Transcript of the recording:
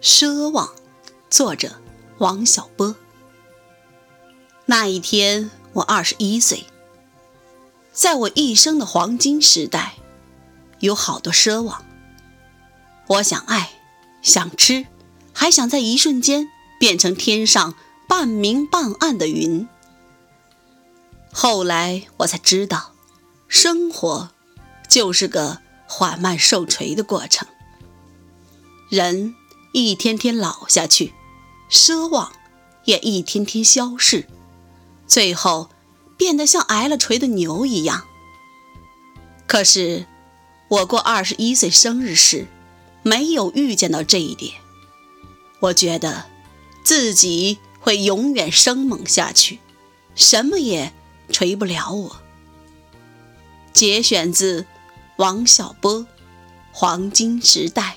奢望，作者王小波。那一天，我二十一岁，在我一生的黄金时代，有好多奢望。我想爱，想吃，还想在一瞬间变成天上半明半暗的云。后来我才知道，生活就是个缓慢受锤的过程，人。一天天老下去，奢望也一天天消逝，最后变得像挨了锤的牛一样。可是我过二十一岁生日时，没有预见到这一点。我觉得自己会永远生猛下去，什么也锤不了我。节选自王小波《黄金时代》。